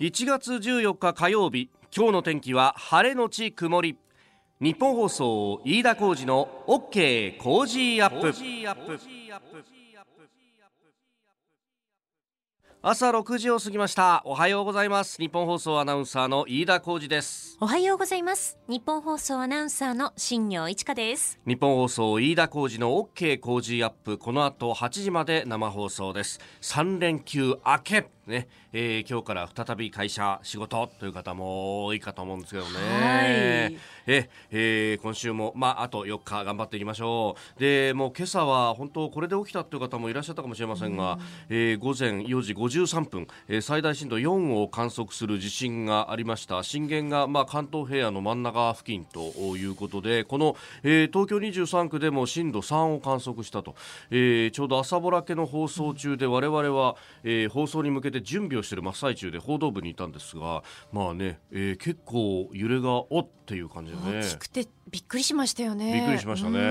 1月14日火曜日今日の天気は晴れのち曇り。ニッポン放送飯田浩司の OK Cozy Up。朝6時を過ぎました。おはようございます。ニッポン放送アナウンサーの飯田浩司です。おはようございます。ニッポン放送アナウンサーの新行市佳です。ニッポン放送飯田浩司の OK Cozy Up。この後8時まで生放送です。3連休明けね、えー、今日から再び会社仕事という方も多いかと思うんですけどね、はい。ええー今週も、まあ、あと4日頑張っていきましょう。でもう今朝は本当これで起きたという方もいらっしゃったかもしれませんが、えー午前4時53分、えー最大震度4を観測する地震がありました。震源が、まあ、関東平野の真ん中付近ということでこの、えー東京23区でも震度3を観測したと、えーちょうど朝ぼらけの放送中で我々は、えー放送に向けて準備をしている真っ最中で報道部にいたんですがまあね、えー結構揺れがおっていう感じでね。大きくてびっくりしましたよね。びっくりしましたね。うん、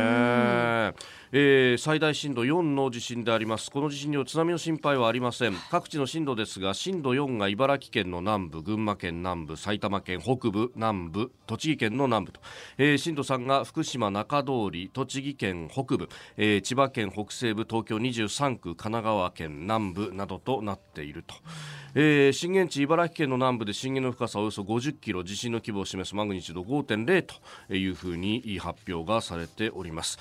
えー最大震度4の地震であります。この地震による津波の心配はありません。各地の震度ですが震度4が茨城県の南部群馬県南部埼玉県北部南部栃木県の南部と、えー震度3が福島中通り栃木県北部、えー千葉県北西部東京23区神奈川県南部などとなっていると、えー震源地茨城県の南部で震源の深さおよそ50キロ地震の規模を示すマグニチュード5.0というふうに発表がされております。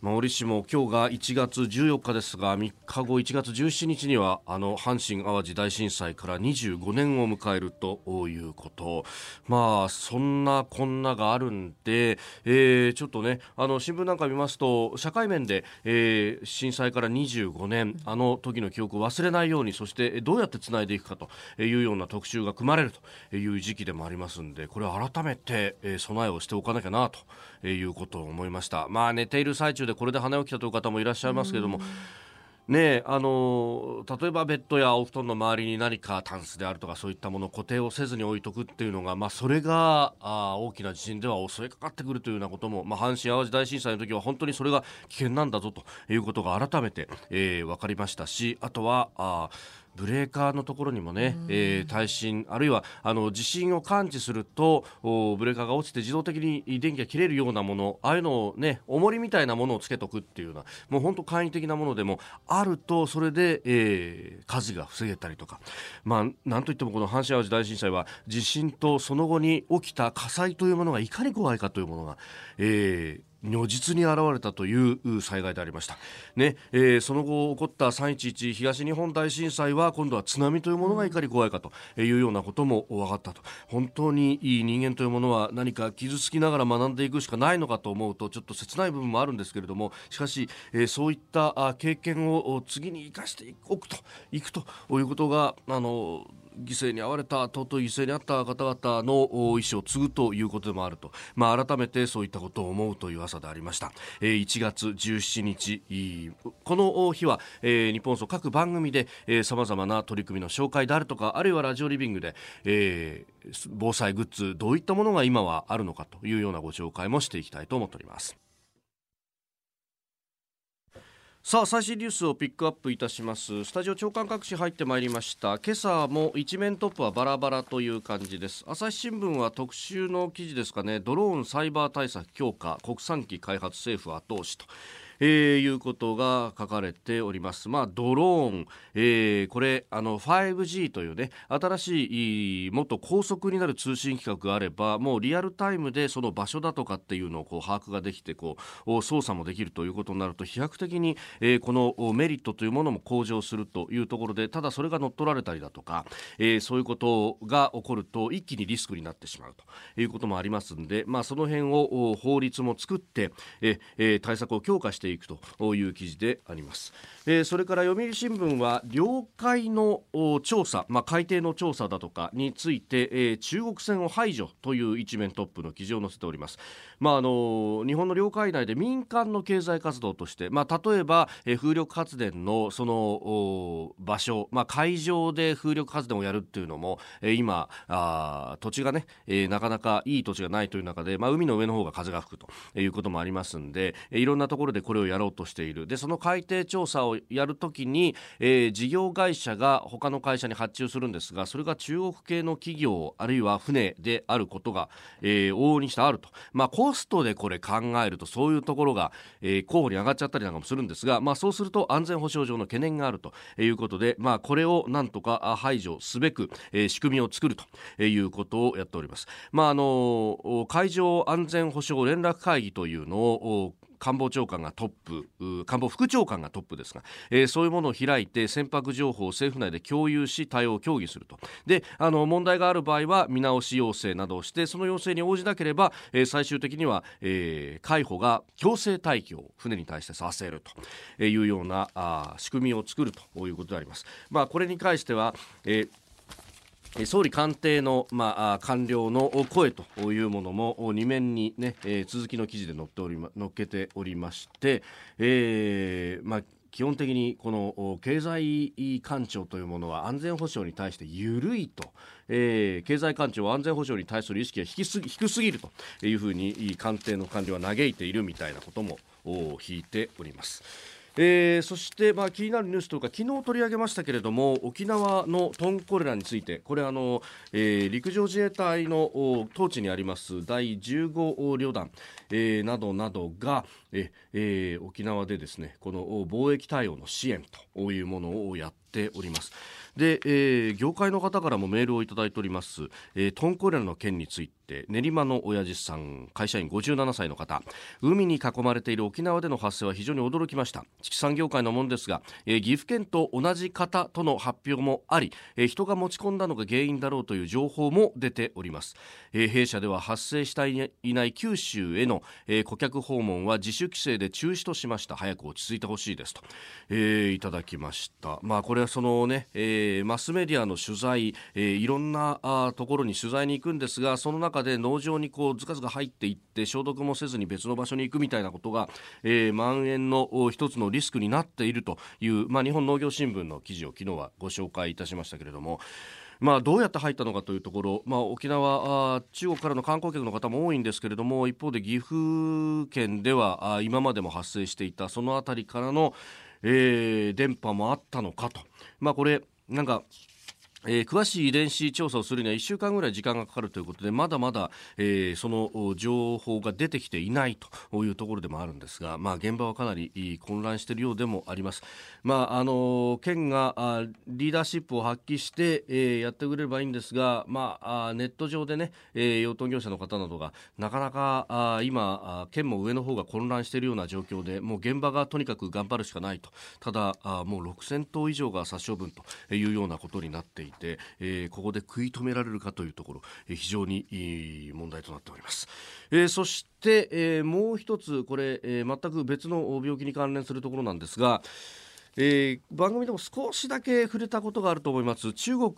まあ折しも今日が1月14日ですが3日後1月17日にはあの阪神・淡路大震災から25年を迎えるということ。まあそんなこんながあるんで、えーちょっとねあの新聞なんか見ますと社会面で、えー震災から25年あの時の記憶を忘れないようにそしてどうやってつないでいくかというような特集が組まれるという時期でもありますんでこれは改めて、備えをしておかなきゃなということを思いました。まあ寝ている最中でこれで鼻を起きたという方もいらっしゃいますけれども。ねえあの例えばベッドやお布団の周りに何かタンスであるとかそういったものを固定をせずに置いとくっていうのが、まあ、それがあー大きな地震では襲いかかってくるというようなことも、まあ、阪神・淡路大震災の時は本当にそれが危険なんだぞということが改めて、えー分かりましたしあとはあーブレーカーのところにもね、えー耐震あるいはあの地震を感知するとおブレーカーが落ちて自動的に電気が切れるようなものああいうのをね重りみたいなものをつけとくっていうようなもう本当簡易的なものでもあるとそれで、えー火事が防げたりとか。まあなんといってもこの阪神・淡路大震災は地震とその後に起きた火災というものがいかに怖いかというものが、えー如実に現れたという災害でありました、ねえーその後起こった311東日本大震災は今度は津波というものがいかに怖いかというようなことも分かったと。本当にいい人間というものは何か傷つきながら学んでいくしかないのかと思うとちょっと切ない部分もあるんですけれどもしかし、えーそういった経験を次に生かしておくといくということがあの犠牲に遭われた尊い犠牲に遭った方々の意思を継ぐということでもあると、まあ、改めてそういったことを思うという朝でありました、えー1月17日この日は、えー日本放送各番組でさまざまな取り組みの紹介であるとかあるいはラジオリビングで、えー防災グッズどういったものが今はあるのかというようなご紹介もしていきたいと思っております。さあ最新ニュースをピックアップいたします。スタジオ長官各紙入ってまいりました。今朝も一面トップはバラバラという感じです。朝日新聞は特集の記事ですかね。ドローンサイバー対策強化国産機開発政府後押しと。えーいうことが書かれております。まあ、ドローン、えーこれ、あの、5G というね、新しい、もっと高速になる通信規格があれば、もうリアルタイムでその場所だとかっていうのをこう把握ができて、こう、操作もできるということになると、飛躍的に、えーこのメリットというものも向上するというところで、ただそれが乗っ取られたりだとか、えーそういうことが起こると、一気にリスクになってしまうということもありますんで、まあ、その辺を法律も作って、えー対策を強化してていくという記事であります。えーそれから読売新聞は領海の調査、まあ、海底の調査だとかについて、えー中国船を排除という一面トップの記事を載せております。まあ、あの日本の領海内で民間の経済活動として、まあ、例えば、えー風力発電のそのお場所、まあ、海上で風力発電をやるっていうのも、えー今あ土地がね、えーなかなかいい土地がないという中で、まあ、海の上の方が風が吹くということもありますんで、えーいろんなところでここれをやろうとしているでその海底調査をやるときに、えー、事業会社が他の会社に発注するんですがそれが中国系の企業あるいは船であることが、えー、往々にしてあると、まあ、コストでこれ考えるとそういうところが、えー、候補に上がっちゃったりなんかもするんですが、まあ、そうすると安全保障上の懸念があるということで、まあ、これをなんとか排除すべく、えー、仕組みを作るということをやっております。まあ、あの海上安全保障連絡会議というのを官房長官がトップ官房副長官がトップですが、えー、そういうものを開いて船舶情報を政府内で共有し対応を協議するとであの問題がある場合は見直し要請などをしてその要請に応じなければ、えー、最終的には、えー、海保が強制退去を船に対してさせるというようなあ仕組みを作るということであります。まあ、これに関しては、えー総理官邸の、まあ、官僚の声というものも2面にね、えー、続きの記事で載っており、ま、載っけておりまして、えーまあ、基本的にこの経済官庁というものは安全保障に対して緩いと、えー、経済官庁は安全保障に対する意識が低す低すぎるというふうに官邸の官僚は嘆いているみたいなことも引いております。えー、そして、まあ、気になるニュースというか昨日取り上げましたけれども沖縄のトンコレラについてこれあの、えー、陸上自衛隊の統治にあります第15旅団、えー、などなどが、ええー、沖縄でですねこの貿易対応の支援というものをやっております。で、えー、業界の方からもメールをいただいております、えー、トンコレラの件について練馬の親父さん会社員57歳の方。海に囲まれている沖縄での発生は非常に驚きました。畜産業界のものですが、えー、岐阜県と同じ方との発表もあり、えー、人が持ち込んだのが原因だろうという情報も出ております、えー、弊社では発生していない九州への、えー、顧客訪問は自主規制で中止としました。早く落ち着いてほしいですと、えー、いただきました。まあこれはそのね、えーえー、マスメディアの取材、えー、いろんなあところに取材に行くんですがその中中で農場にこうずかずか入っていって消毒もせずに別の場所に行くみたいなことが、えー、蔓延の一つのリスクになっているという、まあ、日本農業新聞の記事を昨日はご紹介いたしましたけれども。まあ、どうやって入ったのかというところ、まあ、沖縄あ、中国からの観光客の方も多いんですけれども一方で岐阜県ではあ今までも発生していたその辺りからの、えー、電波もあったのかと、まあ、これなんかえー、詳しい遺伝子調査をするには1週間ぐらい時間がかかるということでまだまだ、えー、その情報が出てきていないというところでもあるんですが、まあ、現場はかなり混乱しているようでもあります、まあ、あの県がリーダーシップを発揮して、えー、やってくれればいいんですが、まあ、ネット上でね、え、養豚業者の方などがなかなかあ今県も上の方が混乱しているような状況でもう現場がとにかく頑張るしかないと。ただあもう6000頭以上が殺傷分というようなことになっていてて、えー、ここで食い止められるかというところ、えー、非常にいい問題となっております、えー、そして、えー、もう一つこれ、えー、全く別の病気に関連するところなんですがえー、番組でも少しだけ触れたことがあると思います。中国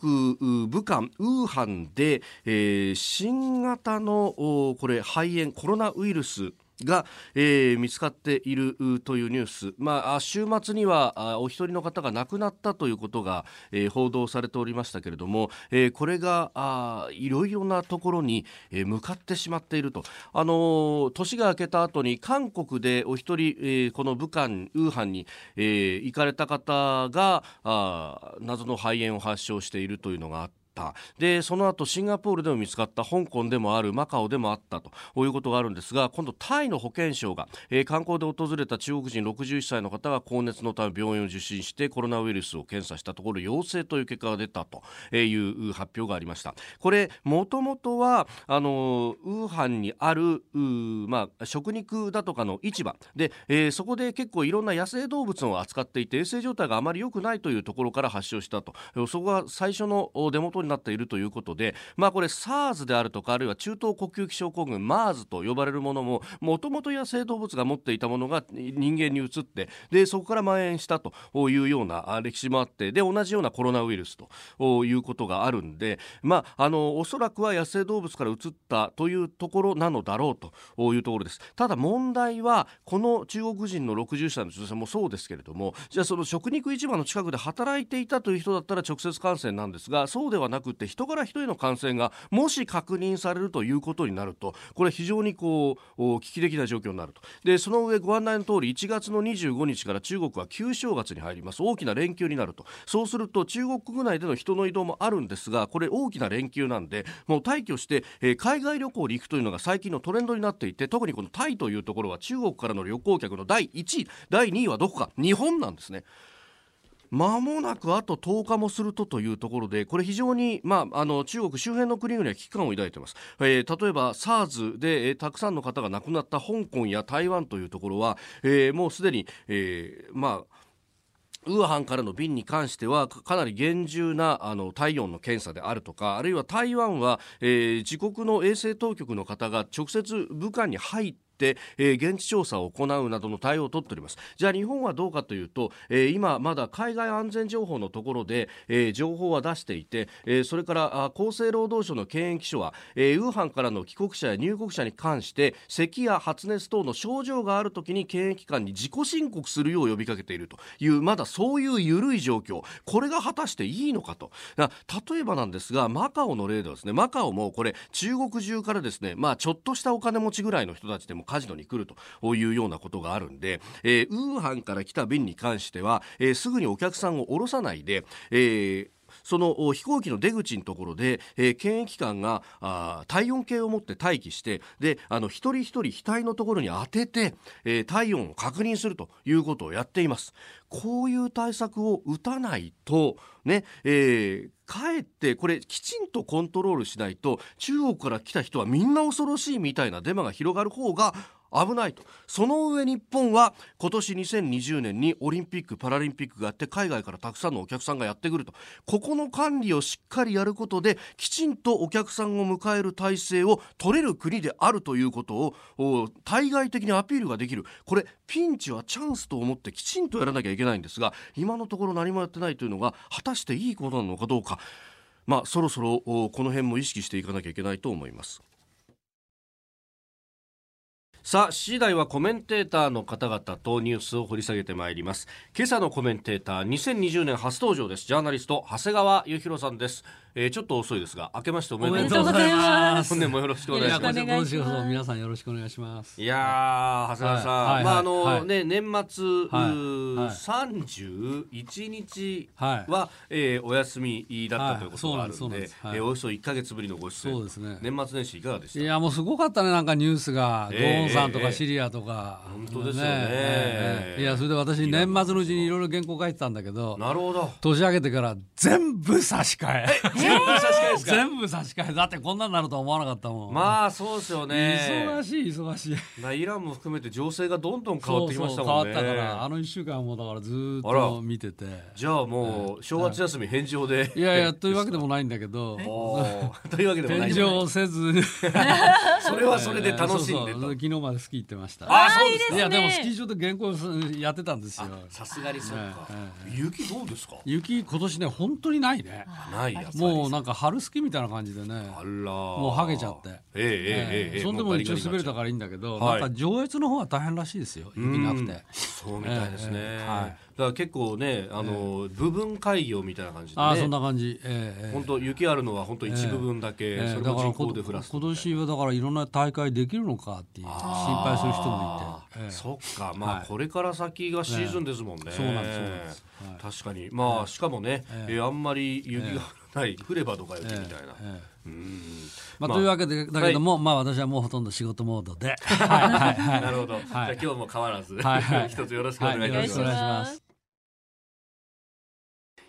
武漢ウーハンで、えー、新型のこれ肺炎コロナウイルスが、えー、見つかっているというニュース、まあ、週末にはお一人の方が亡くなったということが、えー、報道されておりましたけれども、えー、これがいろいろなところに、え、向かってしまっていると、あの、年が明けた後に韓国でお一人、え、この武漢、ウーハンに、え、行かれた方があ謎の肺炎を発症しているというのがあってった。でその後シンガポールでも見つかった香港でもあるマカオでもあったということがあるんですが今度タイの保健省が、えー、観光で訪れた中国人61歳の方が高熱のため病院を受診してコロナウイルスを検査したところ陽性という結果が出たという発表がありました。これもともとはあのウーハンにあるまあ、食肉だとかの市場。で、えー、そこで結構いろんな野生動物を扱っていて衛生状態があまり良くないというところから発症したと。そこが最初の出元になっているということで、まあ、これ SARS であるとかあるいは中東呼吸器症候群 MERS と呼ばれるものももともと野生動物が持っていたものが人間に移ってでそこから蔓延したというような歴史もあってで同じようなコロナウイルスということがあるんで、まあ、あのおそらくは野生動物から移ったというところなのだろうというところです。ただ問題はこの中国人の60歳の女性もそうですけれどもじゃあその食肉市場の近くで働いていたという人だったら直接感染なんですがそうではないなくて人から人への感染がもし確認されるということになるとこれ非常にこう危機的な状況になると。でその上ご案内の通り1月の25日から中国は旧正月に入ります。大きな連休になると。そうすると中国国内での人の移動もあるんですがこれ大きな連休なんでもう退去して、えー、海外旅行に行くというのが最近のトレンドになっていて特にこのタイというところは中国からの旅行客の第1位第2位はどこか。日本なんですね。間もなくあと10日もするとというところでこれ非常に、まあ、あの中国周辺の国々は危機感を抱いています、えー、例えば SARS で、えー、たくさんの方が亡くなった香港や台湾というところは、えー、もうすでに、えー、まあウーハンからの便に関してはかなり厳重なあの体温の検査であるとかあるいは台湾は、えー、自国の衛生当局の方が直接武漢に入って、えー、現地調査を行うなどの対応を取っております。じゃあ日本はどうかというと、えー、今まだ海外安全情報のところで、えー、情報は出していて、えー、それから厚生労働省の検疫所は、えー、ウーハンからの帰国者や入国者に関して咳や発熱等の症状があるときに検疫官に自己申告するよう呼びかけているというまだそういう緩い状況。これが果たしていいのかと。例えばなんですがマカオの例ではですねマカオもこれ中国中からですねまあちょっとしたお金持ちぐらいの人たちでもカジノに来るというようなことがあるんで、えー、ウーハンから来た便に関しては、えー、すぐにお客さんを降ろさないで、えーその飛行機の出口のところで、えー、検疫官があ体温計を持って待機してであの一人一人額のところに当てて、えー、体温を確認するということをやっています。こういう対策を打たないとね、えー、かえってこれきちんとコントロールしないと中国から来た人はみんな恐ろしいみたいなデマが広がる方が危ないと。その上日本は今年2020年にオリンピック・パラリンピックがあって海外からたくさんのお客さんがやってくると。ここの管理をしっかりやることできちんとお客さんを迎える体制を取れる国であるということを対外的にアピールができる。これピンチはチャンスと思ってきちんとやらなきゃいけないんですが今のところ何もやってないというのが果たしていいことなのかどうか。まあそろそろこの辺も意識していかなきゃいけないと思います。さあ、次第はコメンテーターの方々とニュースを掘り下げてまいります。今朝のコメンテーター、2020年初登場です。ジャーナリスト、長谷川幸宏さんです。えー、ちょっと遅いですが、明けましておめでとうございます。本年もよろしくお願いします。今年皆さんよろしくお願いします。いや長谷川さん、はい、まああの、はい、ね年末三十一日は、はい、えー、お休みだったということがあるんで、でえー、およそ一か月ぶりのご出演。そうですね。年末年始いかがでした？いやもうすごかったねなんかニュースが、えー、ゴーンさんとかシリアとか、えー、本当ですよね。ねいやそれで私年末のうちにいろいろ原稿書いてたんだけど、なるほど。年明けてから全部差し替え。全部差し替えですか。全部差し替え。だってこんなになるとは思わなかったもん。まあそうですよね。忙しい忙しい。イランも含めて情勢がどんどん変わってきましたもんね。変わったから。あの1週間もだからずっと見てて。じゃあもう正月休み返上で。いやいやというわけでもないんだけど。というわけでもない返上せず。それはそれで楽しんで昨日までスキー行ってました。あそうですいやでもスキー場で原稿やってたんですよ。さすがにそうか。雪どうですか？雪今年ね本当にないね。ないもうなんか春スキみたいな感じでね。あらもうはげちゃって。ええええええそんでも一応滑れたからいいんだけど、なんか上越の方は大変らしいですよ。雪なくて。そうみたいですね、はい。だから結構ねあの、部分開業みたいな感じで、ね、あそんな感じ、えー、本当雪あるのは本当一部分だけ、えー、それも人口で降らす今年はだからいろんな大会できるのかっていう心配する人もいて、えー、そっか。まあ、これから先がシーズンですもんね、そうなんです確かに。まあしかもね、えー、あんまり雪が降ない。降ればどか雪みたいな、うん。まあ、というわけでだけども、まあ私はもうほとんど仕事モードで。なるほど。じゃあ今日も変わらず、一つよろしくお願いします。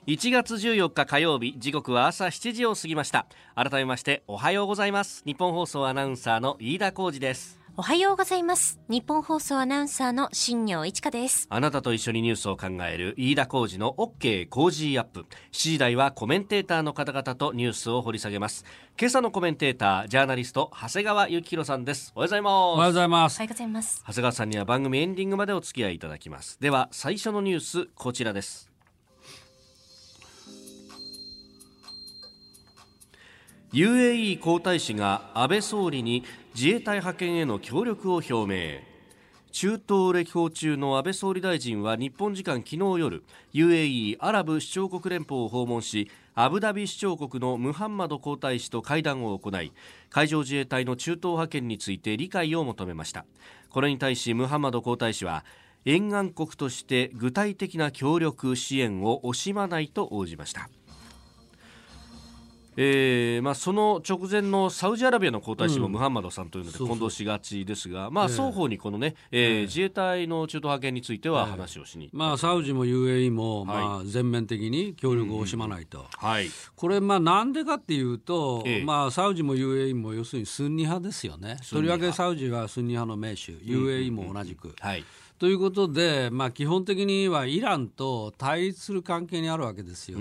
1月14日火曜日時刻は朝7時を過ぎました。改めましておはようございます。日本放送アナウンサーの飯田浩二ですおはようございます。日本放送アナウンサーの新業一華です。あなたと一緒にニュースを考える飯田浩二の OK 工事アップ。7時台はコメンテーターの方々とニュースを掘り下げます。今朝のコメンテータージャーナリスト長谷川幸宏さんです。おはようございます。おはようございます。おはようございます。長谷川さんには番組エンディングまでお付き合いいただきます。では最初のニュースこちらです UAE 皇太子が安倍総理に自衛隊派遣への協力を表明。中東歴訪中の安倍総理大臣は日本時間昨日夜 UAE アラブ首長国連邦を訪問しアブダビ首長国のムハンマド皇太子と会談を行い海上自衛隊の中東派遣について理解を求めました。これに対しムハンマド皇太子は沿岸国として具体的な協力支援を惜しまないと応じました。えーまあ、その直前のサウジアラビアの皇太子もムハンマドさんというので混同しがちですが、まあ、双方にこのね、えー、自衛隊の中途派遣については話をしに、まあ、サウジも UAE も、まあ、全面的に協力を惜しまないと、はい、これ、まあ、なんでかっていうと、えまあ、サウジも UAE も要するにスンニ派ですよね、とりわけサウジはスンニ派の盟主、UAE も同じく。はいということで、まあ、基本的にはイランと対立する関係にあるわけですよ。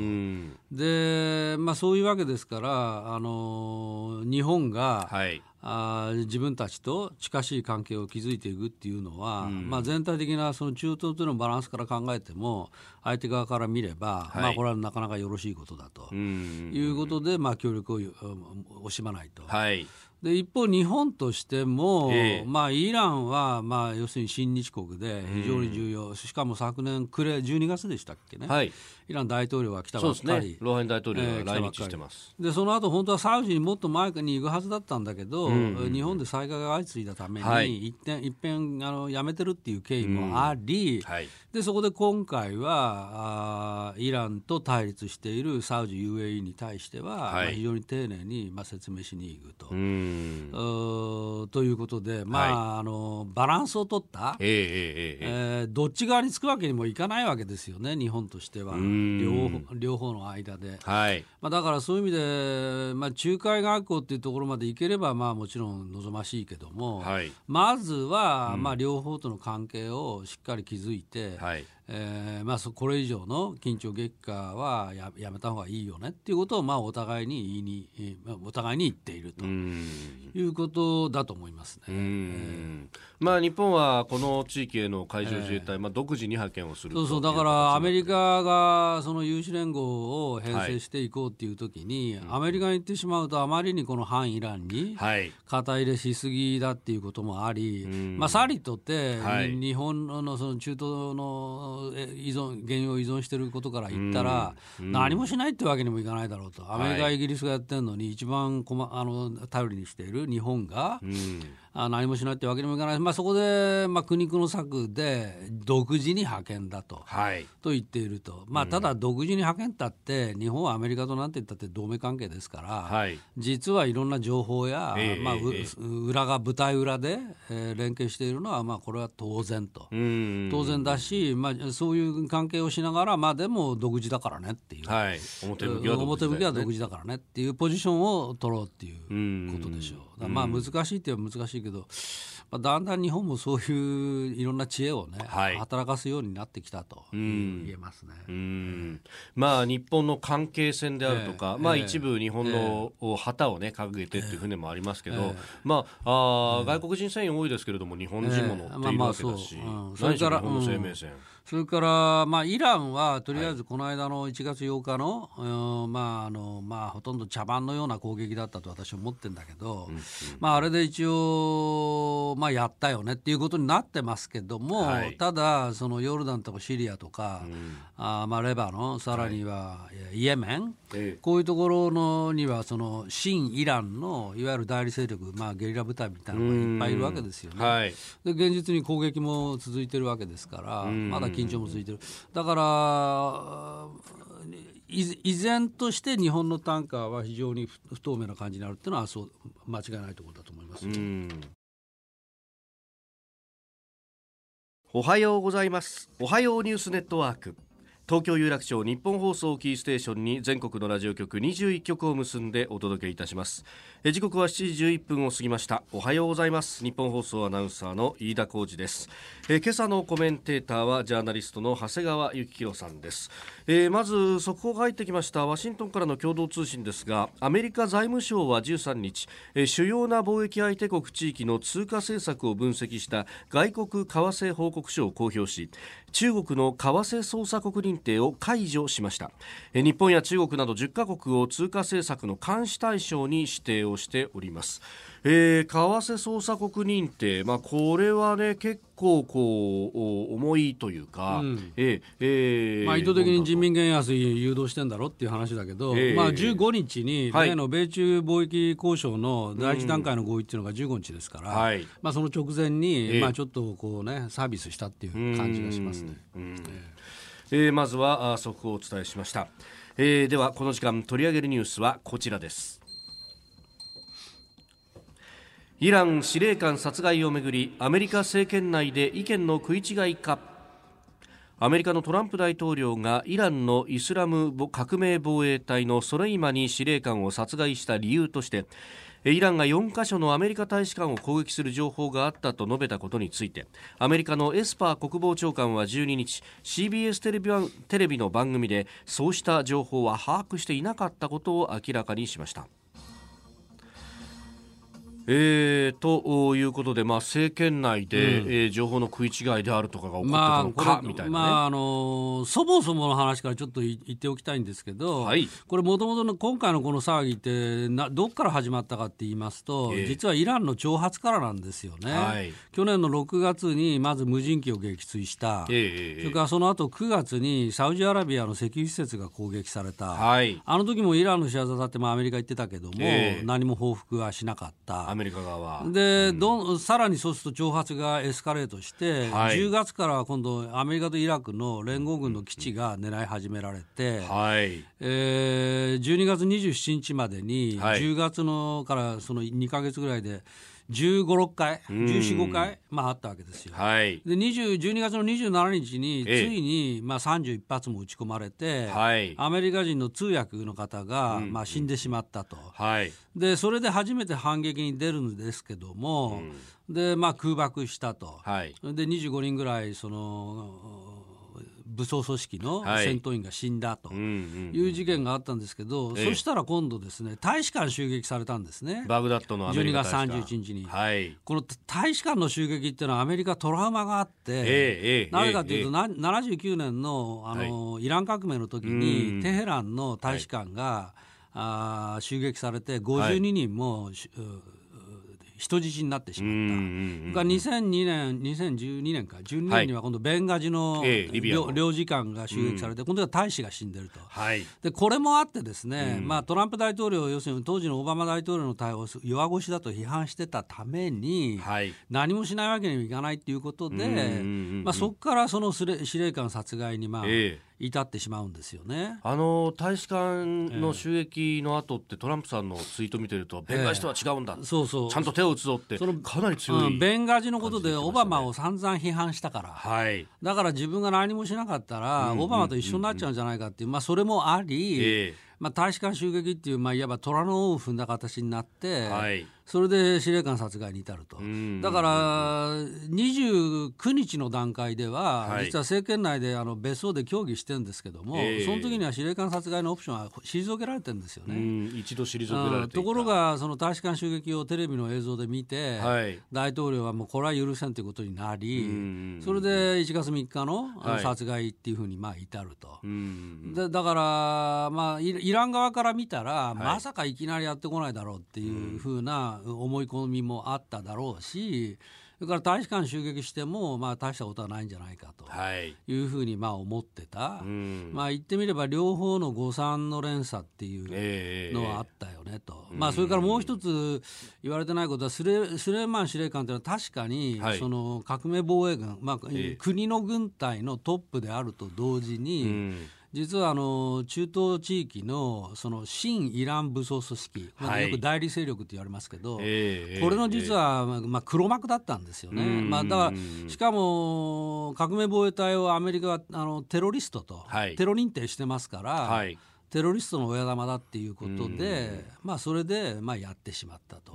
で、まあ、そういうわけですから、あの日本が、はい、あ自分たちと近しい関係を築いていくっていうのは、うん、まあ、全体的なその中東とのバランスから考えても相手側から見れば、はい、まあ、これはなかなかよろしいことだと。いうことで、まあ、協力を惜しまないと。はい。で一方、日本としても、えー、まあ、イランは、まあ、要するに親日国で非常に重要、しかも昨年暮れ、12月でしたっけね、はい、イラン大統領が来たばっかり、ね、ロハニ大統領が来日してます、えー、でその後本当はサウジにもっと前に行くはずだったんだけど、うん。うん、日本で災害が相次いだために、はい、一点一遍あのやめてるっていう経緯もあり、うん。はい、でそこで今回はあイランと対立しているサウジ UAE に対しては、はい、まあ、非常に丁寧に、まあ、説明しに行くと。うん。ということで、まああのバランスを取った、えー、えー、えー、どっち側につくわけにもいかないわけですよね、日本としては。両方両方の間で、はい。まあ、だからそういう意味で、まあ、仲介学校っていうところまでいければ、まあ、もちろん望ましいけども、はい、まずは、うん、まあ、両方との関係をしっかり築いて、はい。えーまあ、これ以上の緊張激化はややめた方がいいよねっていうことを、まあ、お互いに言いにお互いに言っているということだと思いますね。えー、まあ、日本はこの地域への海上自衛隊、えー、まあ、独自に派遣をするそうそうだからアメリカがその有志連合を編成していこうっていう時に、はい、アメリカに行ってしまうとあまりにこの反イランに肩入れしすぎだっていうこともあり、まあ、サリットって、はい、日本のその中東の依存原油を依存していることから言ったら、何もしないってわけにもいかないだろうと、アメリカ、イギリスがやってるのに、一番こ、ま、あの頼りにしている日本が、あ何もしないってわけにもいかない、まあ、そこで、まあ、苦肉の策で独自に派遣だと,、はい、と言っていると、まあ、ただ独自に派遣ったって、日本はアメリカとなんて言ったって同盟関係ですから、はい、実はいろんな情報や、えー、まあ、えー、裏が舞台裏で、えー、連携しているのは、まあ、これは当然と、当然だし、まあ、そういう関係をしながら、まあ、でも独自だからねっていう、はい、表向きは、ね、表向きは独自だからねっていうポジションを取ろうっていうことでしょう。うまあ難しいって言えば難しいけど、まあ、だんだん日本もそういういろんな知恵をね、はい、働かすようになってきたと言えますね。うん。まあ、日本の関係線であるとか、えー、まあ、一部日本の旗をね掲げてっていう船もありますけど、えー、まああ、外国人船員多いですけれども日本人も乗っているわけだし、それから日本の生命線。うんそれから、まあ、イランはとりあえずこの間の1月8日の、はい、まああのまあ、ほとんど茶番のような攻撃だったと私は思ってるんだけど、うんうん、まあ、あれで一応、まあ、やったよねっていうことになってますけども、はい、ただそのヨルダンとかシリアとか、うん、あまあ、レバノンさらにはイエメン、はい、こういうところのにはその新イランのいわゆる代理勢力、まあ、ゲリラ部隊みたいなのがいっぱいいるわけですよね。はい、で現実に攻撃も続いてるわけですから、まだ緊張も続いてる。だから依然として日本の単価は非常に不透明な感じになるっていうのはそう間違いないところだと思います。おはようございます。おはようニュースネットワーク。東京有楽町日本放送キーステーションに全国のラジオ局21局を結んでお届けいたします。え時刻は7時11分を過ぎました。おはようございます。日本放送アナウンサーの飯田浩二です。え今朝のコメンテーターはジャーナリストの長谷川幸宏さんです。えまず速報が入ってきました。ワシントンからの共同通信ですがアメリカ財務省は13日え主要な貿易相手国地域の通貨政策を分析した外国為替報告書を公表し中国の為替操作国認定を解除しました。え日本や中国など10カ国を通貨政策の監視対象に指定をしております。えー、為替操作国認定、まあ、これはね結構こう重いというか、うん、えー、えー、まあ、意図的に人民元安に誘導してんだろっていう話だけど、えー、まあ、15日に例の米中貿易交渉の第一段階の合意っていうのが15日ですから、はい、まあ、その直前に、えー、まあ、ちょっとこう、ね、サービスしたっていう感じがしますね。えー、まずは速報をお伝えしました、えー、ではこの時間取り上げるニュースはこちらですイラン司令官殺害をめぐりアメリカ政権内で意見の食い違いかアメリカのトランプ大統領がイランのイスラム革命防衛隊のソレイマニ司令官を殺害した理由としてイランが4カ所のアメリカ大使館を攻撃する情報があったと述べたことについてアメリカのエスパー国防長官は12日 CBS テレビテレビの番組でそうした情報は把握していなかったことを明らかにしました。えー、ということで、まあ、政権内で、うん、えー、情報の食い違いであるとかが起こってたのか、まあ、みたいな、ね、まああのそもそもの話からちょっと言っておきたいんですけど、はい、これ、もともとの今回のこの騒ぎってな、どこから始まったかって言いますと、えー、実はイランの挑発からなんですよね、はい、去年の6月にまず無人機を撃墜した、えー、それからその後9月にサウジアラビアの石油施設が攻撃された、はい、あの時もイランの仕業だって、まあ、アメリカ言ってたけども、えー、何も報復はしなかった。アメリカ側は。で、どんさらにそうすると挑発がエスカレートして、はい、10月から今度、アメリカとイラクの連合軍の基地が狙い始められて、はい。えー、12月27日までに、はい、10月のからその2か月ぐらいで、15、6回、14、5回、まあ、あったわけですよ。はい、で12月の27日に、ついに、まあ、31発も撃ち込まれて、はい、アメリカ人の通訳の方が、まあ、死んでしまったと、はい、で、それで初めて反撃に出るんですけども、でまあ、空爆したと、はい、で25人ぐらいその武装組織の戦闘員が死んだという事件があったんですけど、そしたら今度ですね大使館襲撃されたんですね。バグダッドの12月31日に、はい、この大使館の襲撃っていうのはアメリカトラウマがあって、えー、なぜかというと、えー、79年のあの、はい、イラン革命の時にテヘランの大使館が、はい、あ襲撃されて52人も、はい人質になってしまった、が2002年、2012年か、12年には今度、ベンガジの。領事館が襲撃されて、今度は大使が死んでると、はい、でこれもあって、ですね、まあ、トランプ大統領、要するに当時のオバマ大統領の対応を弱腰だと批判してたために、はい、何もしないわけにはいかないということで、まあ、そこからその司令官殺害に、まあ、えー至ってしまうんですよね。あの大使館の収益の後って、トランプさんのツイート見てると、弁護士とは違うんだ、えそうそう。ちゃんと手を打つぞって、そのかなり強い、うん、ベンガジのことでオバマを散々批判したから、はい、だから自分が何もしなかったら、オバマと一緒になっちゃうんじゃないかっていう、まあ、それもあり、えーまあ、大使館襲撃っていう、まあ、いわば虎の尾を踏んだ形になって、はい、それで司令官殺害に至ると、だから29日の段階では、はい、実は政権内であの別荘で協議してるんですけども、えー、その時には司令官殺害のオプションは退けられてるんですよね。一度退けられてところが、その大使館襲撃をテレビの映像で見て、はい、大統領はもうこれは許せんということになり、それで1月3日の殺害っていうふうにまあ至ると。でだから、まあ、イラン側から見たら、まさかいきなりやってこないだろうっていうふうな思い込みもあっただろうし、それから大使館襲撃しても、まあ、大したことはないんじゃないかとい。うふうにまあ思ってた、はい、まあ、言ってみれば両方の誤算の連鎖っていうのはあったよねと、えー、まあ、それからもう一つ言われてないことはスレスレーマン司令官というのは確かに、その革命防衛軍、まあ、えー、国の軍隊のトップであると同時に、実はあの中東地域のその新イラン武装組織、はい、よく代理勢力って言われますけど、えー、これの実は、まあ、黒幕だったんですよね、まあ、だからしかも革命防衛隊をアメリカはあのテロリストと、はい、テロ認定してますから。はい。テロリストの親玉だっていうことで、まあ、それで、まあ、やってしまったと。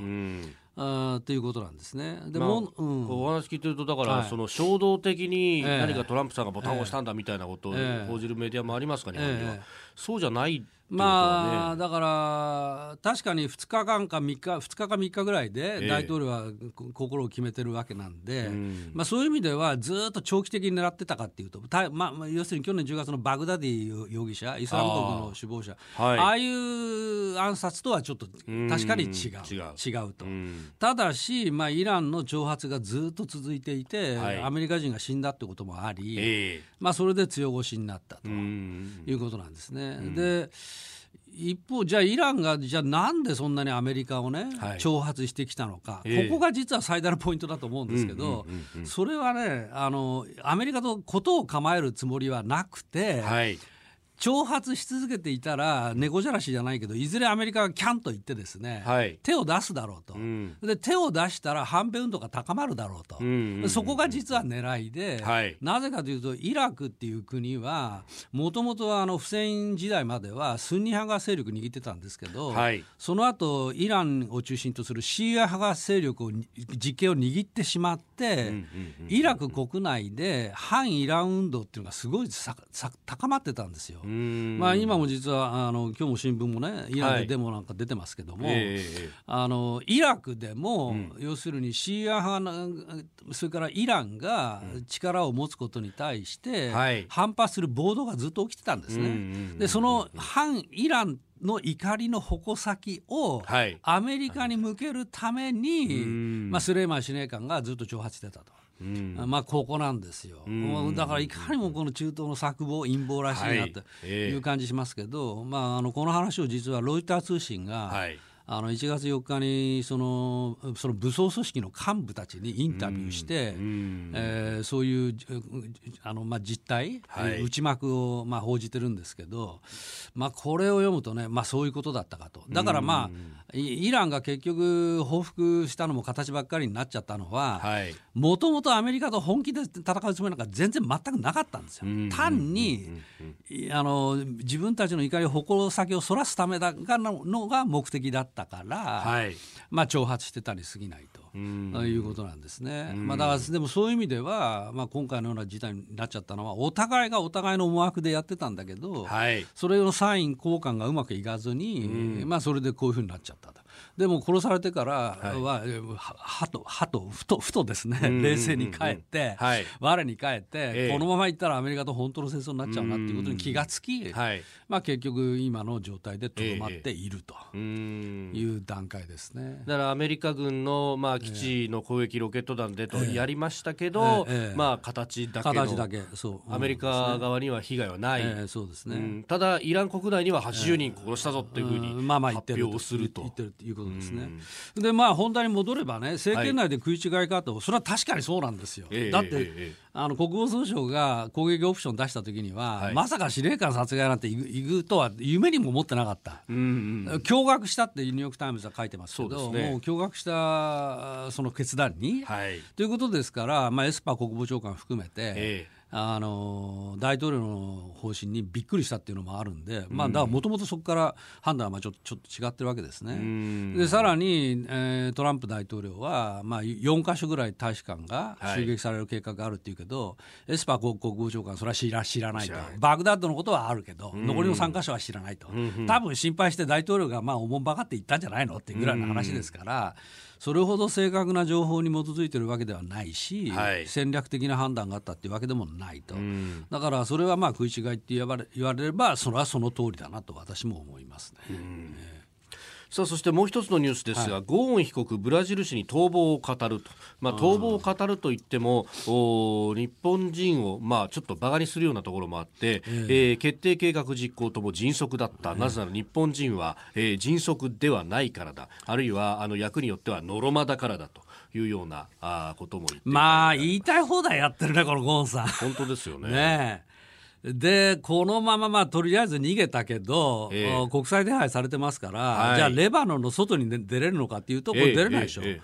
あということなんですね。でも、まあ、うん、お話聞いてるとだから、はい、その衝動的に何かトランプさんがボタンを押したんだみたいなことを報じるメディアもありますか、日本には、そうじゃないまあ、だから確かに2日間か3日2日か3日ぐらいで大統領は心を決めてるわけなんで、えー、まあ、そういう意味ではずっと長期的に狙ってたかっていうとまあ、要するに去年10月のバグダディ容疑者イスラム国の首謀者あ,、はい、ああいう暗殺とはちょっと確かに違う。違う。と、ただし、まあ、イランの挑発がずっと続いていて、はい、アメリカ人が死んだってこともあり、えー、まあ、それで強腰になったということなんですね。で一方、じゃあイランがじゃあなんでそんなにアメリカをね、はい、挑発してきたのか、えー、ここが実は最大のポイントだと思うんですけど、それはねあのアメリカとことを構えるつもりはなくて、はい、挑発し続けていたら猫じゃらしじゃないけどいずれアメリカがキャンと言ってですね、はい、手を出すだろうと、うん、で手を出したら反米運動が高まるだろうと、うんうんうん、そこが実は狙いで、はい、なぜかというとイラクっていう国はもともとフセイン時代まではスンニ派が勢力握ってたんですけど、はい、その後イランを中心とするシーア派が勢力を実権を握ってしまって、うんうんうん、イラク国内で反イラン運動っていうのがすごい高まってたんですよ。まあ、今も実はあの今日も新聞もねイランでデモなんか出てますけども、はいえー、あのイラクでも、うん、要するにシーア派それからイランが力を持つことに対して、反発する暴動がずっと起きてたんですね。でその反イランの怒りの矛先をアメリカに向けるために、はい、まあ、スレイマン司令官がずっと挑発してたと。うん、まあここなんですよ、うん、だからいかにもこの中東の策謀陰謀らしいなとい。う感じしますけど、はいえー、まあ、あのこの話を実はロイター通信が、はい。あの1月4日にそのその武装組織の幹部たちにインタビューして、うん、えー、そういうあの、まあ、実態、はい、内幕を、まあ、報じてるんですけど、まあ、これを読むとね、まあ、そういうことだったかと。だからまあ、イランが結局報復したのも形ばっかりになっちゃったのはもともとアメリカと本気で戦うつもりなんか全然全くなかったんですよ。単にあの自分たちの怒りを矛先をそらすためだのが目的だったから、はい、まあ挑発してたに過ぎないと。いうことなんですね。まあ、だからでもそういう意味では、まあ、今回のような事態になっちゃったのはお互いがお互いの思惑でやってたんだけど、はい、それのサイン交換がうまくいかずに、まあ、それでこういうふうになっちゃったと。でも殺されてからは、はとはとふとふとですね、冷静に帰って、はい、我に返って、えー、このままいったらアメリカと本当の戦争になっちゃうなっていうことに気がつき、はい、まあ、結局今の状態でとどまっているという段階ですね。だからアメリカ軍の、まあ、基地の攻撃ロケット弾でとやりましたけど、えー、まあ、形だけ形だけそう、アメリカ側には被害はない、えー、そうですね、ただイラン国内には80人殺したぞっていうふうに発表すると。言ってるということですね。でまあ本題に戻ればね政権内で食い違いかと、はい、それは確かにそうなんですよ。だって、えー、あの国防総省が攻撃オプション出した時には、はい、まさか司令官殺害なんていくとは夢にも思ってなかった、うんうん、驚愕したってニューヨーク・タイムズは書いてますけど、ね、もう驚愕したその決断に、はい、ということですから、まあ、エスパー国防長官含めて。えーあの大統領の方針にびっくりしたっていうのもあるんで、まあ、だからもともとそこから判断はまあちょちょっと違ってるわけですね。でさらに、えー、トランプ大統領は、まあ、4か所ぐらい大使館が襲撃される計画があるっていうけど、はい、エスパー国国防長官それは知ら知らないと。バグダッドのことはあるけど残りの3か所は知らないと。多分心配して大統領がまあおもんばかって言ったんじゃないのっていうぐらいの話ですから。それほど正確な情報に基づいてるわけではないし、はい、戦略的な判断があったっていうわけでもないと、だからそれはまあ食い違いって言われ言われればそれはその通りだなと私も思いますね。さあそしてもう一つのニュースですが、はい、ゴーン被告ブラジル紙に逃亡を語ると、まあ、逃亡を語るといってもお日本人を、まあ、ちょっと馬鹿にするようなところもあって、えー、えー、決定計画実行とも迅速だった、なぜなら日本人は、えー、迅速ではないからだ。あるいはあの役によってはのろまだからだと。いうようなあことも言ってまあ言いたい放題やってるねこのゴーンさん。本当ですよね。ねで、このまま、まあ、とりあえず逃げたけど、えー、国際手配されてますから、はい、じゃあ、レバノンの外に出れるのかっていうと、これ出れないでしょ。例え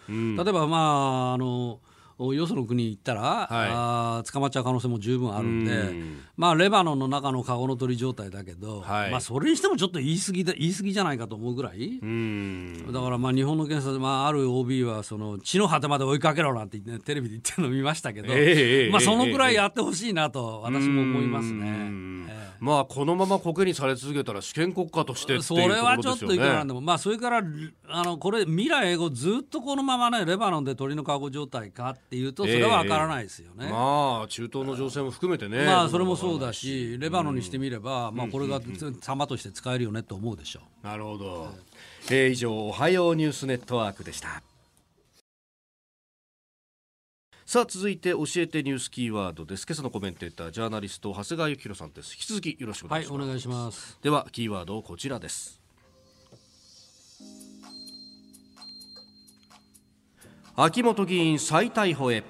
ば、まあ、あの、よその国に行ったら、はい、あ捕まっちゃう可能性も十分あるんで、ん。まあ、レバノンの中の籠の鳥状態だけど、はい、まあ、それにしてもちょっと言い過ぎだ言い過ぎじゃないかと思うぐらい、だからまあ日本の検査で、まあ、ある OB はその地の果てまで追いかけろなんて、ね、テレビで言ってるの見ましたけど、えー、まあ、そのぐらいやってほしいなと、私も思いますね。まあこのままコケにされ続けたら主権国家としてそれはちょっといくらなんでも、まあ、それからあのこれ未来英語ずっとこのままねレバノンで鳥の籠状態かっていうとそれは分からないですよね、えー、まあ中東の情勢も含めてね。まあそれもそうだしレバノンにしてみれば、うん、まあ、これが様として使えるよねと思うでしょう。なるほど、えー、以上おはようニュースネットワークでした。さあ続いて教えてニュースキーワードです。今朝のコメンテータージャーナリスト長谷川幸宏さんです。引き続きよろしくお願いします、はい、お願いします。ではキーワードこちらです。秋元議員再逮捕へ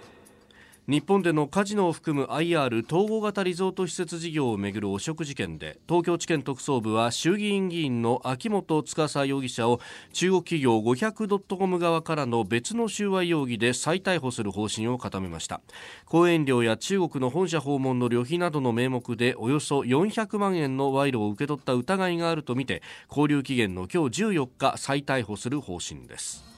日本でのカジノを含む IR 統合型リゾート施設事業をめぐる汚職事件で東京地検特捜部は衆議院議員の秋元司容疑者を中国企業500 .com 側からの別の収賄容疑で再逮捕する方針を固めました。講演料や中国の本社訪問の旅費などの名目でおよそ400万円の賄賂を受け取った疑いがあるとみて勾留期限の今日14日再逮捕する方針です。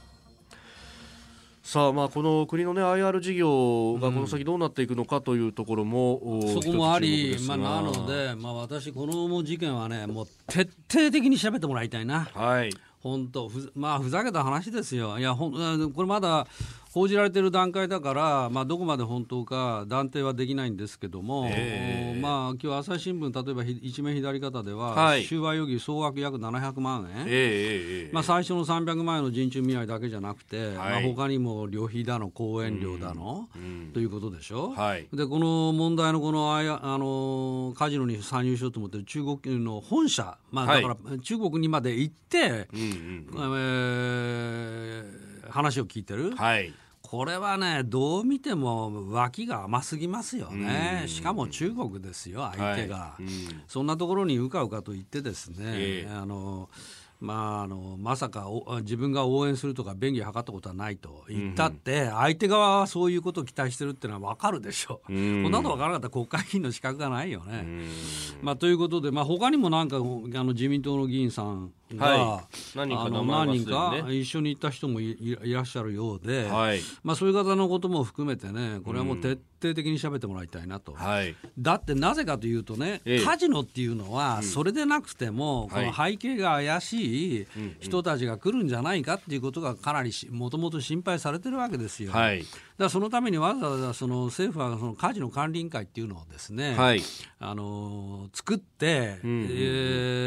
さあまあこの国のね IR 事業がこの先どうなっていくのかというところも、うん、そこもあり、まあ、なので、まあ、私、この事件はね、もう徹底的に調べてもらいたいな。はい本当ふまあふざけた話ですよ。いやほんこれまだ報じられている段階だから、まあ、どこまで本当か断定はできないんですけども、えー、まあ今日朝日新聞、例えば一面左肩では、はい、収賄容疑総額約700万円、えー、まあ、最初の300万円の陣中見合いだけじゃなくて、はい。まあ、他にも旅費だの、講演料だの、うん、ということでしょ？はい、でこの問題のこのああのカジノに参入しようと思ってる中国の本社、まあ、だから中国にまで行って、うんうん、えー、話を聞いてる？はい。これはねどう見ても脇が甘すぎますよね、しかも中国ですよ相手が、はい、そんなところにうかうかと言ってですね、えー、あのまあ、あのまさか自分が応援するとか便宜を図ったことはないと言ったって、相手側はそういうことを期待してるっていうのは分かるでしょう、こんなこと分からなかったら国会議員の資格がないよね。まあ、ということで、まあ他にもなんかあの自民党の議員さんが、はい、何人か、ね、何人か一緒に行った人もいらっしゃるようで、はい、まあ、そういう方のことも含めてねこれはもう徹底的に喋ってもらいたいなと、はい、だってなぜかというとね、ええ、カジノっていうのはそれでなくても、この背景が怪しい人たちが来るんじゃないかっていうことがかなりもともと心配されてるわけですよ。はいからそのためにわざわざその政府はそのカジノ管理委員会っていうのをですね、はい、あの作って、うんうんうん、え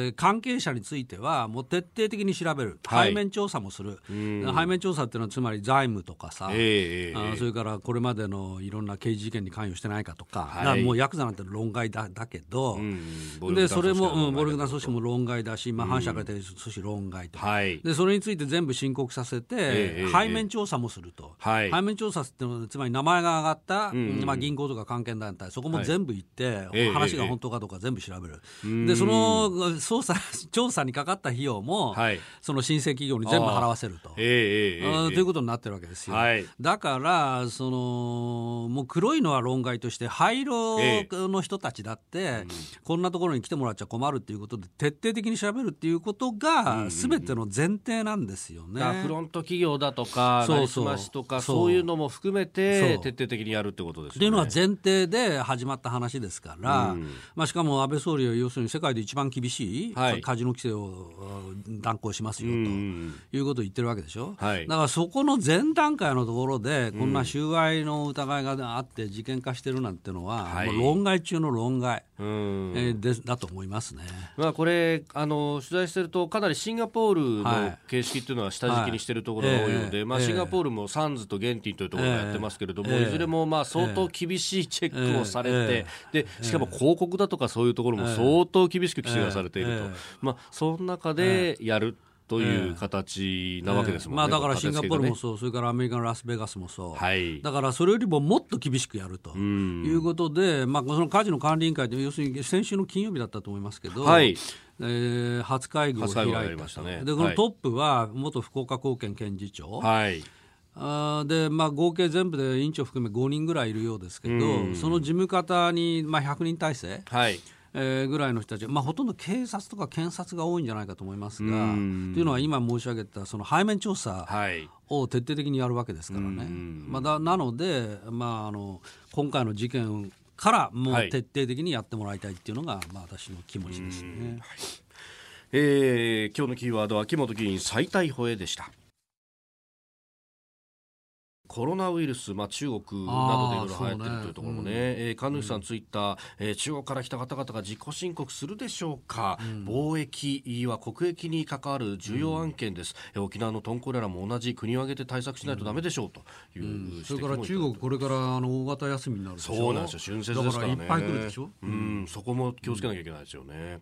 ー、関係者についてはもう徹底的に調べる、はい、背面調査もする、背面調査っていうのはつまり財務とかさ、えー、あそれからこれまでのいろんな刑事事件に関与してないかとか、はい、もうヤクザなんて論外だだけど、うん、でそれも、うん、暴力団組織も論外だし、まあ、反社会的組織論外と、はい、でそれについて全部申告させて、えー、背面調査もすると、はい、背面調査ってってつまり名前が挙がった、うんうん、まあ、銀行とか関係団体そこも全部行って、はい、話が本当かどうか全部調べる、えー、でその捜査 調査にかかった費用も、はい、その申請企業に全部払わせると、えー、ということになってるわけですよ、はい、だからそのもう黒いのは論外として灰色の人たちだって、こんなところに来てもらっちゃ困るっていうことで徹底的に調べるっていうことが全ての前提なんですよね。フロント企業だとかそうそう。とかそう。いうのも含めて徹底的にやるってことですよね。っていうのは前提で始まった話ですから、うん、まあ、しかも安倍総理は要するに世界で一番厳しい、はい、カジノ規制を断行しますよということを言ってるわけでしょ、はい、だからそこの前段階のところでこんな収賄の疑いがあって事件化してるなんてのは、はい、もう論外中の論外、うん、えー、でだと思いますね、まあ、これあの取材してるとかなりシンガポールの形式っていうのは下敷きにしてるところが多いので、まあ、シンガポールもサンズとゲンティンというところがやってますけれども、えー、いずれもまあ相当厳しいチェックをされて、でしかも広告だとかそういうところも相当厳しく規制がされていると、まあ、その中でやる。という形なわけですもんね、まあ、だからシンガポールもそう、それからアメリカのラスベガスもそう、はい、だからそれよりももっと厳しくやるということで、まあ、そのカジノ管理委員会で、要するに先週の金曜日だったと思いますけど、はい。えー、初会合を開いたと、ね、でこのトップは元福岡高検検事長。はい。あでまあ、合計全部で委員長含め5人ぐらいいるようですけど、その事務方に、まあ、100人体制、はいえー、ぐらいの人たち、まあ、ほとんど警察とか検察が多いんじゃないかと思いますが、というのは今申し上げたその背面調査を徹底的にやるわけですからね。まあ、だなので、まあ、あの今回の事件からもう徹底的にやってもらいたいっていうのが、まあ、私の気持ちですね。はい、えー、今日のキーワードは秋元議員再逮捕へでした。コロナウイルス、まあ、中国などでいろいろ流行っているというところもね、ね。えー、神主さん、ツイッター、えー、中国から来た方々が自己申告するでしょうか、うん、貿易は国益に関わる重要案件です、うん、沖縄のトンコレラも同じ国を挙げて対策しないとだめでしょうという、うん、それから中国、これからあの大型休みになるでしょそうなんですよ、春節ですからね。いっぱい来るでしょ、うん、そこも気をつけなきゃいけないです。よね。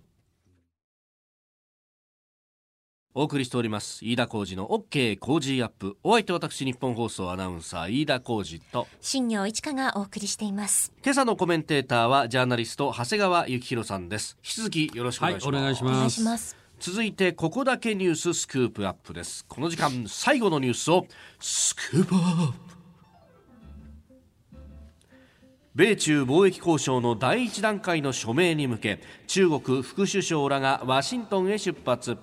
お送りしております。飯田浩二の OK 工事アップ。お相手私日本放送アナウンサー飯田浩二と。新業一華がお送りしています。今朝のコメンテーターはジャーナリスト長谷川幸宏さんです。引き続きよろしくお願いします、はい、お願いします。続いてここだけニューススクープアップです。この時間最後のニュースをスクープアップ。米中貿易交渉の第一段階の署名に向け中国副首相らがワシントンへ出発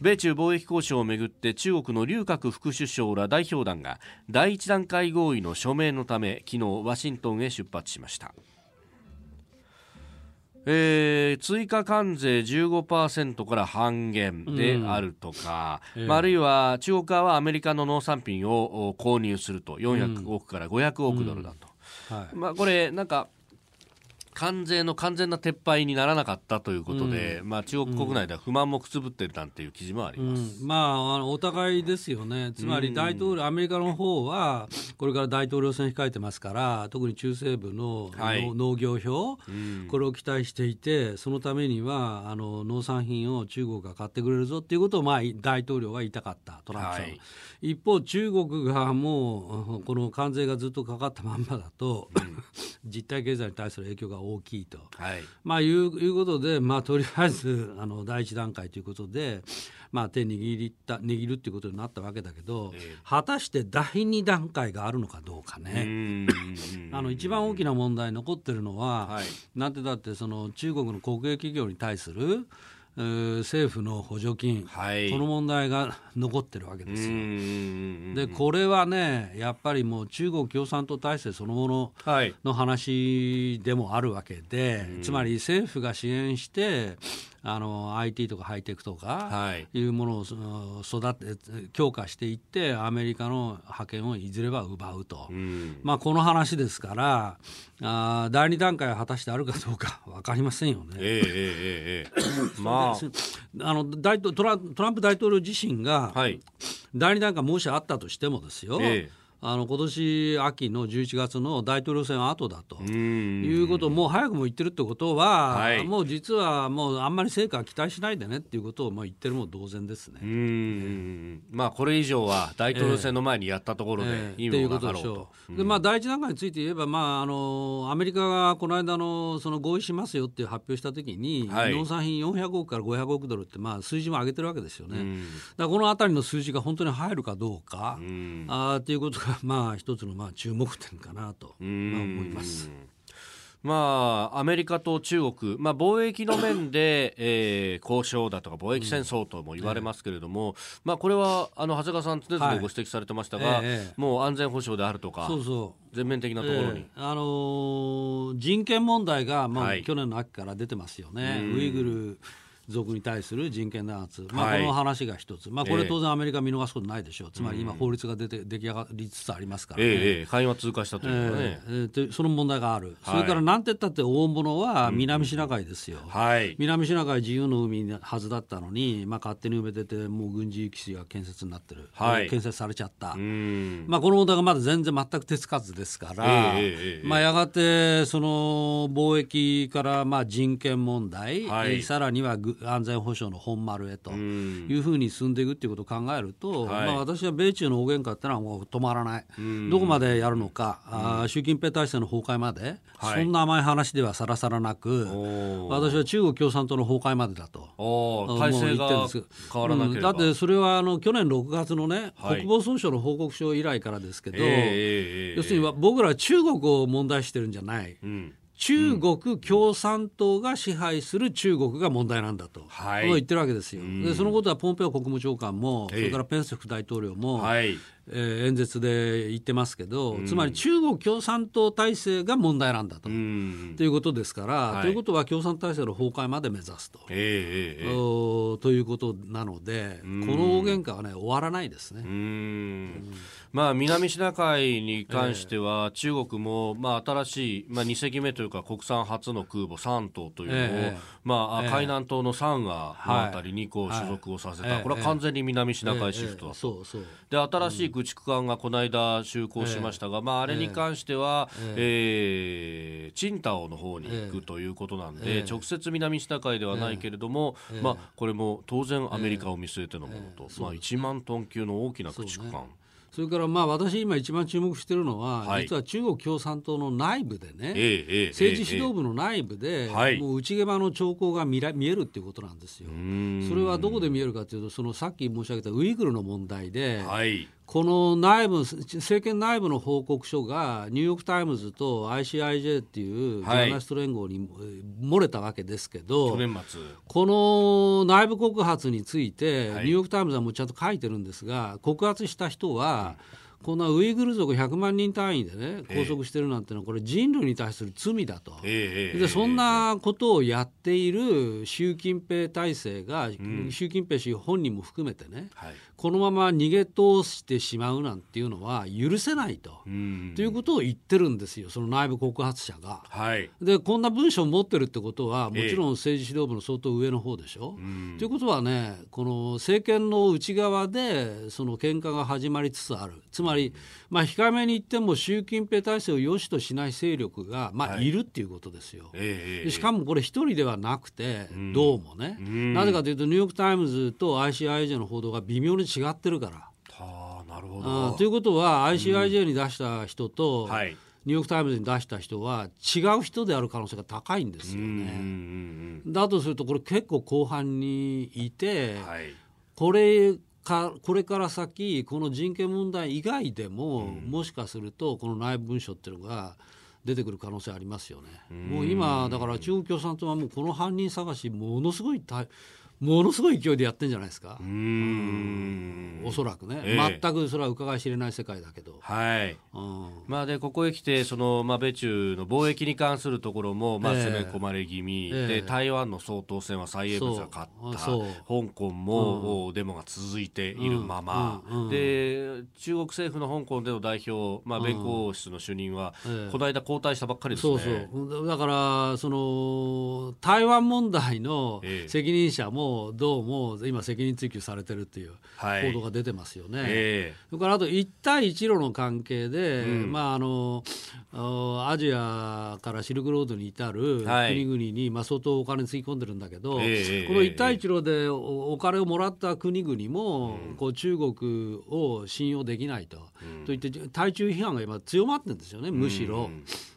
米中貿易交渉をめぐって中国の劉鶴副首相ら代表団が第一段階合意の署名のため昨日ワシントンへ出発しました。えー、追加関税15%から半減であるとか、うん。まあ、あるいは中国側はアメリカの農産品を購入すると。400億から500億ドルだと、うん。はい、まあ、これなんか関税の完全な撤廃にならなかったということで、うん、まあ、中国国内では不満もくすぶっているなんていう記事もあります、うん、まあ、あのお互いですよね、つまり大統領、アメリカの方は、これから大統領選控えてますから、特に中西部の、はい、農業票、これを期待していて、そのためにはあの農産品を中国が買ってくれるぞっていうことを、まあ、大統領は言いたかった、トランプさん。はい、一方、中国がもう、この関税がずっとかかったまんまだと、うん、実体経済に対する影響が大きいと、はい、まあいういうことで、まあ、とりあえず あの第一段階ということで、まあ、手握った握るっていうことになったわけだけど、えー、果たして第二段階があるのかどうかね。あの一番大きな問題残ってるのは、はい、なんてだってその中国の国営企業に対する政府の補助金、はい、この問題が残ってるわけですよ。でこれはねやっぱりもう中国共産党体制そのものの話でもあるわけで、はい、つまり政府が支援してあの IT とかハイテクとかい。うものを育て強化していってアメリカの覇権をいずれは奪うと、うん、まあ、この話ですからあ第二段階は果たしてあるかどうか 分かりませんよね。えー、えー、えー、まあ、あの大トラトランプ大統領自身が、第二段階もしあったとしてもですよ、えーあの今年秋の11月の大統領選後だということをもう早くも言ってるってことは、はい、もう実はもうあんまり成果は期待しないでねっていうことをもう言ってるも同然ですね。うんまあこれ以上は大統領選の前にやったところで意味もなかろうと。でまあ第一段階について言えば、まあ、あのアメリカがこの間のその合意しますよっていう発表したときに、はい、農産品400億から500億ドルってまあ数字も上げてるわけですよね。だこのあたりの数字が本当に入るかどうか。あっていうことが まあ一つのまあ注目点かなと、まあ、思います。まあ、アメリカと中国、まあ、貿易の面で、えー、交渉だとか貿易戦争とも言われますけれども、うん、まあ、これはあの長谷川さん、常々ご指摘されてましたが、はいえー、もう安全保障であるとか、そうそう。全面的なところに、えー、あのー、人権問題が、まあ、はい、去年の秋から出てますよね。ウイグル族に対する人権弾圧、まあ、この話が一つ、まあ、これ当然アメリカ見逃すことないでしょう、つまり今、法律が出て出来上がりつつありますからね、ええ会話通過したというかね、えー、その問題がある、それからなんて言ったって大物は南シナ海ですよ、はい、南シナ海自由の海のはずだったのに、まあ、勝手に埋めてて、もう軍事基地が建設になってる、はい、建設されちゃった、まあ、この問題がまだ全然全く手つかずですから、えー、まあ、やがてその貿易からまあ人権問題、はい、さらには安全保障の本丸へというふうに進んでいくっていうことを考えると、はい、まあ、私は米中の大喧嘩ってのはもう止まらない、どこまでやるのか、あ習近平体制の崩壊まで、はい、そんな甘い話ではさらさらなく、私は中国共産党の崩壊までだと、体制が変わらなければ、うん、だってそれはあの去年6月のね、はい、国防総省の報告書以来からですけど、えー、要するに僕らは中国を問題してるんじゃない。うん中国共産党が支配する中国が問題なんだと、はい、言ってるわけですよ。でそのことはポンペオ国務長官も、それからペンス副大統領も、はい、えー、演説で言ってますけど、うん、つまり中国共産党体制が問題なんだと、うん、ということですから、はい、ということは共産体制の崩壊まで目指すと、えーえー、ということなので、この大喧嘩はね終わらないですね。まあ、南シナ海に関しては、中国も、まあ、新しい、まあ、2隻目というか国産初の空母3頭というのを、えまあ、海南島のサンガのあたりにこう所属をさせた、これは完全に南シナ海シフトだと、で新しい駆逐艦がこの間就航しましたが、まあ、あれに関しては、ええ。チンタオの方に行くということなんで、直接南シナ海ではないけれども、まあ、これも当然アメリカを見据えてのものと、まあ、1万トン級の大きな駆逐艦。それからまあ私今一番注目しているのは、はい、実は中国共産党の内部でね、ええ、政治指導部の内部で、え、もう内毛場の兆候が見ら見えるっていうことなんですよ。それはどこで見えるかというとそのさっき申し上げたウイグルの問題で、はい、この内部政権内部の報告書がニューヨーク・タイムズと ICIJ っていうジャーナリスト連合に漏れたわけですけど、はい、この内部告発について、ニューヨーク・タイムズはもうちゃんと書いてるんですが告発した人は、うんこんなウイグル族100万人単位でね拘束してるなんてのはこれ人類に対する罪だと、えー、でそんなことをやっている習近平体制が、うん、習近平氏本人も含めてね、はい、このまま逃げ通してしまうなんていうのは許せないと、うん、ということを言ってるんですよその内部告発者が。はい、でこんな文章を持ってるってことはもちろん政治指導部の相当上の方でしょ。えー、ということはねこの政権の内側でその喧嘩が始まりつつある。つまり、まあ、控えめに言っても習近平体制を良しとしない勢力が、まあ、い、るっていうことですよ。えー、しかもこれ一人ではなくて、どうもね、なぜかというとニューヨーク・タイムズと ICIJ の報道が微妙に違ってるから。はあ、なるほど。ということは ICIJ に出した人と、うんはい、ニューヨーク・タイムズに出した人は違う人である可能性が高いんですよね。だとするとこれ結構広範にいて、はい、これかこれから先この人権問題以外でも、うん、もしかするとこの内部文書っていうのが出てくる可能性ありますよね。もう今だから中国共産党はもうこの犯人探しものすごい大ものすごい勢いでやってんじゃないですか。うん。おそらくね、えー、全くそれは伺い知れない世界だけど。はい。うん、まあでここへ来てそのまあ米中の貿易に関するところもまあ攻め込まれ気味、えー、で台湾の総統選は蔡英文が勝った、香港も、うん、デモが続いているまま、うん、で中国政府の香港での代表まあ弁護士の主任は、この間交代したばっかりですね。そうそう。だからその台湾問題の責任者も、どうも今、責任追及されてるっていう報道が出てますよね。はいえ。ー、それからあと一帯一路の関係で、うん、まあ、あのアジアからシルクロードに至る国々に、まあ、相当お金つぎ込んでるんだけど、えー、この一帯一路でお金をもらった国々も、うん、こう中国を信用できないと、うん、といって対中批判が今強まってるんですよねむしろ。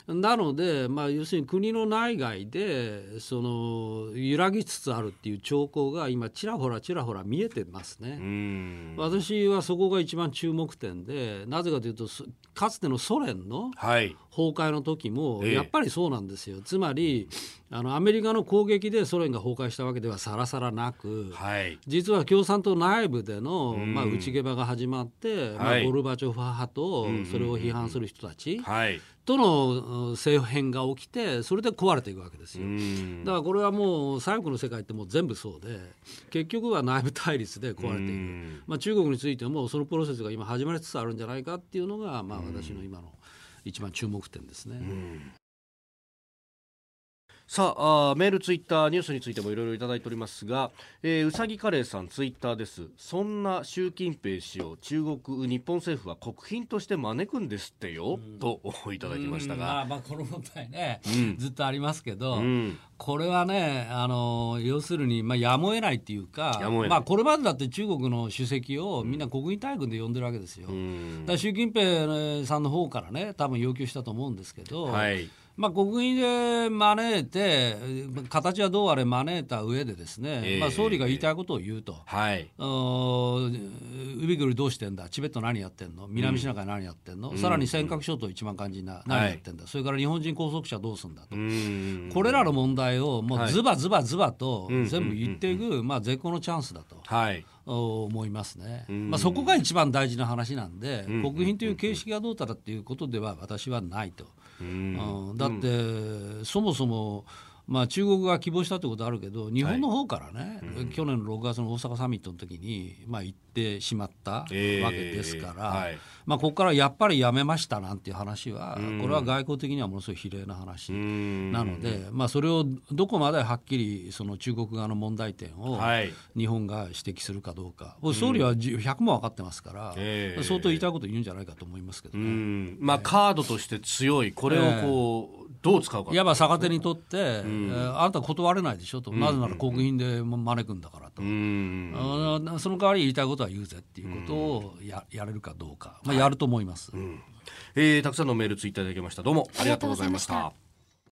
なので、まあ、要するに国の内外でその揺らぎつつあるっていう兆候が今ちらほらちらほら見えてますね。私はそこが一番注目点でなぜかというとかつてのソ連の崩壊の時もやっぱりそうなんですよ。つまりあのアメリカの攻撃でソ連が崩壊したわけではさらさらなく、はい、実は共産党内部での、まあ、内毛場が始まって、まあ、ゴルバチョフ派とそれを批判する人たち、はいとの政変が起きてそれで壊れていくわけですよ。だからこれはもう左翼の世界ってもう全部そうで結局は内部対立で壊れていく、まあ、中国についてもそのプロセスが今始まりつつあるんじゃないかっていうのが、まあ、私の今の一番注目点ですね。さああメールツイッターニュースについてもいろいろいただいておりますが、えー、うさぎカレーさんツイッターです。そんな習近平氏を中国日本政府は国賓として招くんですってよ、といただきましたが、まあ、まあこの問題ね、うん、ずっとありますけど、うん、これはねあの要するに、まあ、やむを得ないっていうかまあ、これまでだって中国の主席をみんな国技大軍で呼んでるわけですよ、うん、だ習近平さんの方からね多分要求したと思うんですけど、はいまあ、国民で招いて、形はどうあれ招いた上でですね、えー、まあ、総理が言いたいことを言うと、はい、ウイグルどうしてんだ、チベット何やってんの、南シナ海何やってんの、うん、さらに尖閣諸島一番肝心な、何やってんだ、はい、それから日本人拘束者どうすんだと、これらの問題をもうズバズバズバと全部言っていく、まあ、絶好のチャンスだと。はい思いますね、まあ、そこが一番大事な話なんで、国賓という形式がどうたらっていうことでは私はないと。うん、だって、そもそもまあ、中国が希望したってことあるけど日本の方からね、はいうん、去年の6月の大阪サミットの時にまあ、行ってしまったわけですから、えーはい、まあ、ここからやっぱりやめましたなんていう話は、これは外交的にはものすごい比例な話なので、まあ、それをどこまではっきりその中国側の問題点を日本が指摘するかどうか、はい、総理は100も分かってますから、えー、相当言いたいこと言うんじゃないかと思いますけどね。まあ、カードとして強い。これをこう、どう使うかいわば逆手にとって、うん、あなた断れないでしょと、なぜなら国賓で招くんだからと、うん、その代わり言いたいことは言うぜっていうことをややれるかどうか、まあ、やると思います、うん、えー、たくさんのメールツイッターいただきました。どうもありがとうございました。